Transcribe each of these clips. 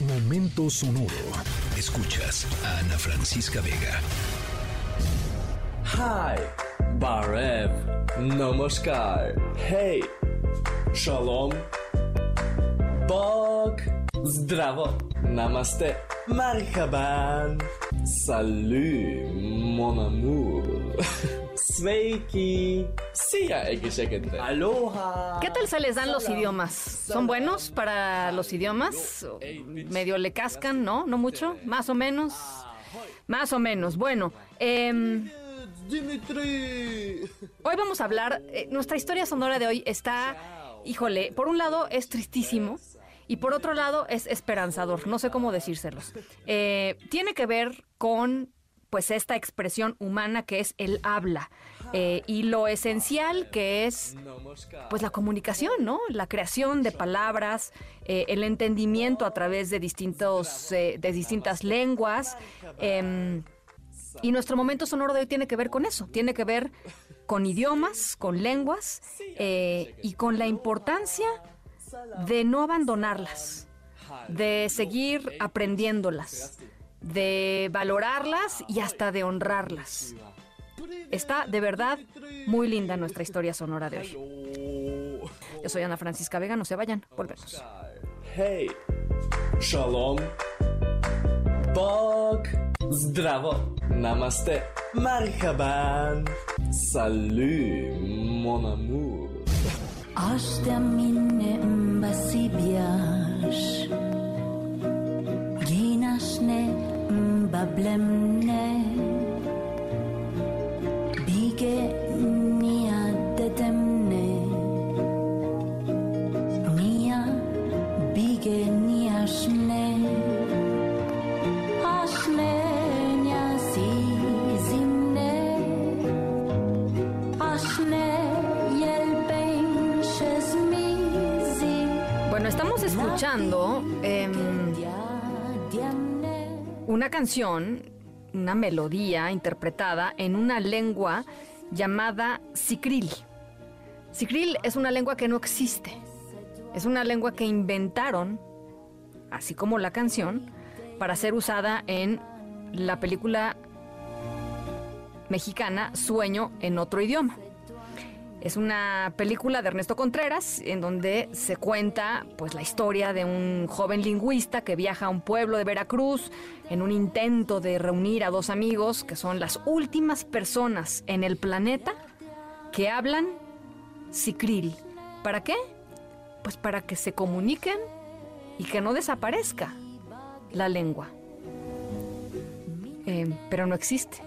Momento sonoro. Escuchas a Ana Francisca Vega. Hi, Barev, Namaskar, Hey, Shalom, Bog, Zdravo, Namaste, Marhaban, Salut, mon amour, Sveiki, Aloha. ¿Qué tal se les dan los idiomas? ¿Son buenos para los idiomas? Medio le cascan, ¿no? ¿No mucho? ¿Más o menos? Más o menos. Bueno, em, Dimitri. hoy vamos a hablar, eh, nuestra historia sonora de hoy está, híjole, por un lado es tristísimo y por otro lado es esperanzador, no sé cómo decírselos. Eh, tiene que ver con pues esta expresión humana que es el habla eh, y lo esencial que es pues la comunicación, ¿no? La creación de palabras, eh, el entendimiento a través de distintos eh, de distintas lenguas. em, y nuestro momento sonoro de hoy tiene que ver con eso, tiene que ver con idiomas, con lenguas y con la importancia de no abandonarlas, de seguir aprendiéndolas, de valorarlas y hasta de honrarlas. Está de verdad muy linda nuestra historia sonora de hoy. Yo soy Ana Francisca Vega, no se vayan, volvemos. Hey, Shalom, Bog, Zdravo, Namaste, Marhaban, Salut, mon amour. Aștea mine mbasibiash Ginashne mbablemne Bige nia dedemne Nia bige Ashne nia zimne Ashne yelbein shezmizi Bueno, estamos escuchando Diamne una canción, una melodía interpretada en una lengua llamada Sicril. Sicril es una lengua que no existe. Es una lengua que inventaron, así como la canción, para ser usada en la película mexicana Sueño en otro idioma. Es una película de Ernesto Contreras en donde se cuenta pues la historia de un joven lingüista que viaja a un pueblo de Veracruz en un intento de reunir a dos amigos que son las últimas personas en el planeta que hablan sicril. ¿Para qué? Pues para que se comuniquen y que no desaparezca la lengua. Eh, pero no existe.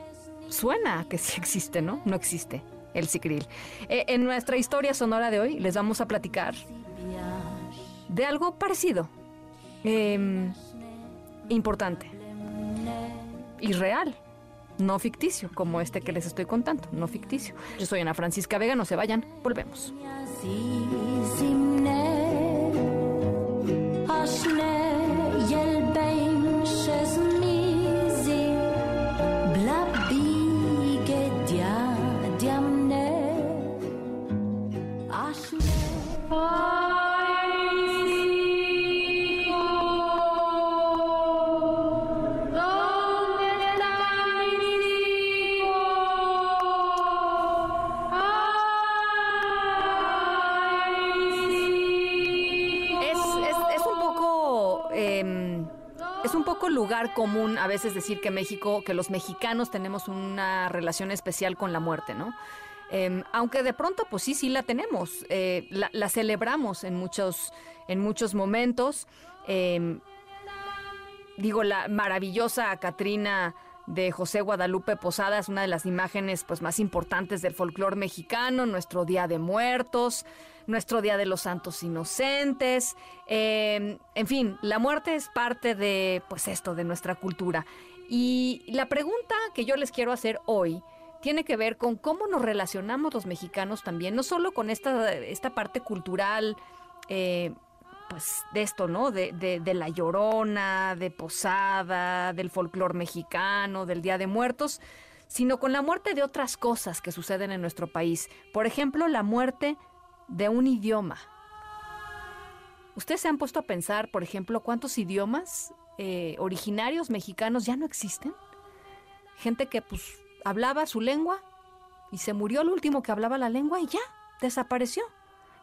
Suena que sí existe, ¿no? No existe el sicril. Eh, en nuestra historia sonora de hoy les vamos a platicar de algo parecido, em, importante y real, no ficticio, como este que les estoy contando, no ficticio. Yo soy Ana Francisca Vega, no se vayan, volvemos. Lugar común a veces decir que México, que los mexicanos tenemos una relación especial con la muerte, ¿no? Em, aunque de pronto, pues sí, sí la tenemos. eh, la, celebramos en muchos, en muchos momentos. Em, digo, la maravillosa Catrina de José Guadalupe Posada es una de las imágenes pues, más importantes del folclore mexicano, nuestro Día de Muertos, nuestro Día de los Santos Inocentes, eh, en fin, la muerte es parte de pues esto, de nuestra cultura. Y la pregunta que yo les quiero hacer hoy tiene que ver con cómo nos relacionamos los mexicanos también, no solo con esta, esta parte cultural, eh, pues de esto, ¿no? De, de- de la llorona, de posada, del folclor mexicano, del Día de Muertos, sino con la muerte de otras cosas que suceden en nuestro país. Por ejemplo, la muerte de un idioma. ¿Ustedes se han puesto a pensar, por ejemplo, cuántos idiomas eh, originarios mexicanos ya no existen? Gente que pues hablaba su lengua y se murió el último que hablaba la lengua y ya, desapareció.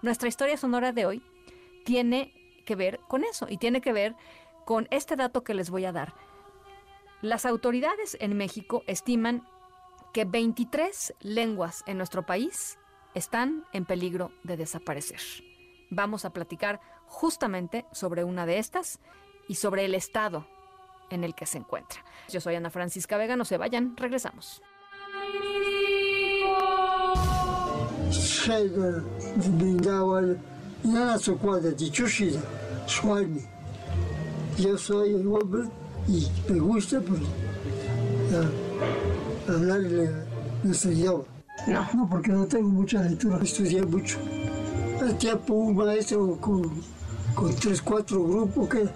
Nuestra historia sonora de hoy tiene que ver con eso y tiene que ver con este dato que les voy a dar. Las autoridades en México estiman que 23 lenguas en nuestro país están en peligro de desaparecer. Vamos a platicar justamente sobre una de estas y sobre el estado en el que se encuentra. Yo soy Ana Francisca Vega, no se vayan, regresamos. Yo soy un hombre y me gusta pues, por, hablarle nuestro idioma. No. no, porque no tengo mucha lectura, estudié mucho. Al tiempo un maestro con, con tres, cuatro grupos que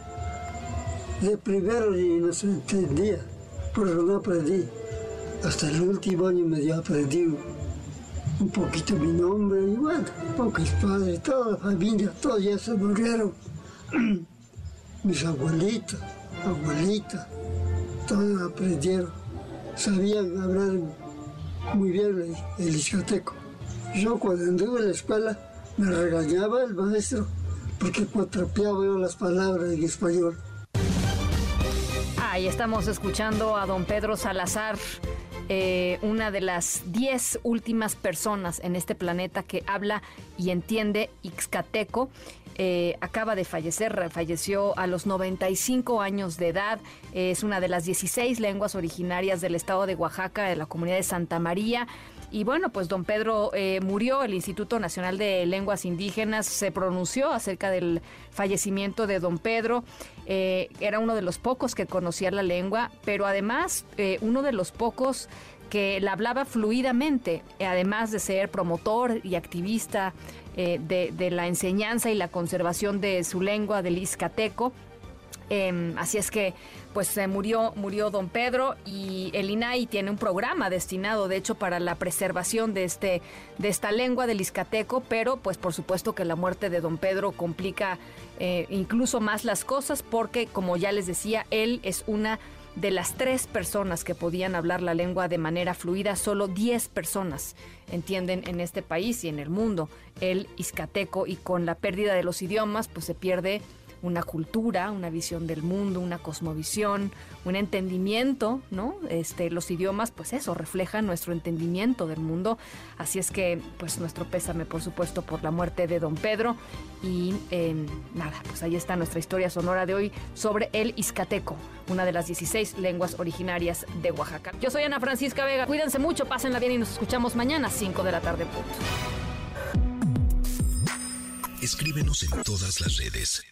de primero ni no se entendía, por eso no aprendí. Hasta el último año medio aprendí un poquito mi nombre y bueno, pocos padres, toda la familia, todos ya se murieron. Mis abuelitos, abuelitas, todos aprendieron, sabían hablar muy bien el, el. Yo cuando anduve en la escuela me regañaba el maestro porque cuatrapeaba yo las palabras en español. Ahí estamos escuchando a don Pedro Salazar, eh, una de las 10 últimas personas en este planeta que habla y entiende Ixcateco. Eh, acaba de fallecer, falleció a los 95 años de edad. Es una de las 16 lenguas originarias del estado de Oaxaca, de la comunidad de Santa María. Y bueno, pues don Pedro eh, murió, el Instituto Nacional de Lenguas Indígenas se pronunció acerca del fallecimiento de don Pedro. Eh, era uno de los pocos que conocía la lengua, pero además uno de los pocos que la hablaba fluidamente, además de ser promotor y activista de, de la enseñanza y la conservación de su lengua, del Izcateco. Em, así es que, pues murió, murió don Pedro y el INAI tiene un programa destinado, de hecho, para la preservación de este, de esta lengua del Izcateco, pero pues por supuesto que la muerte de don Pedro complica eh, incluso más las cosas, porque como ya les decía, él es una de las tres personas que podían hablar la lengua de manera fluida, solo 10 personas entienden en este país y en el mundo. El izcateco y con la pérdida de los idiomas pues se pierde una cultura, una visión del mundo, una cosmovisión, un entendimiento, ¿no? Este, los idiomas, pues eso, reflejan nuestro entendimiento del mundo. Así es que, pues nuestro pésame, por supuesto, por la muerte de don Pedro. Y eh, nada, pues ahí está nuestra historia sonora de hoy sobre el Izcateco, una de las 16 lenguas originarias de Oaxaca. Yo soy Ana Francisca Vega. Cuídense mucho, pásenla bien y nos escuchamos mañana, 5 de la tarde. Escríbenos en todas las redes.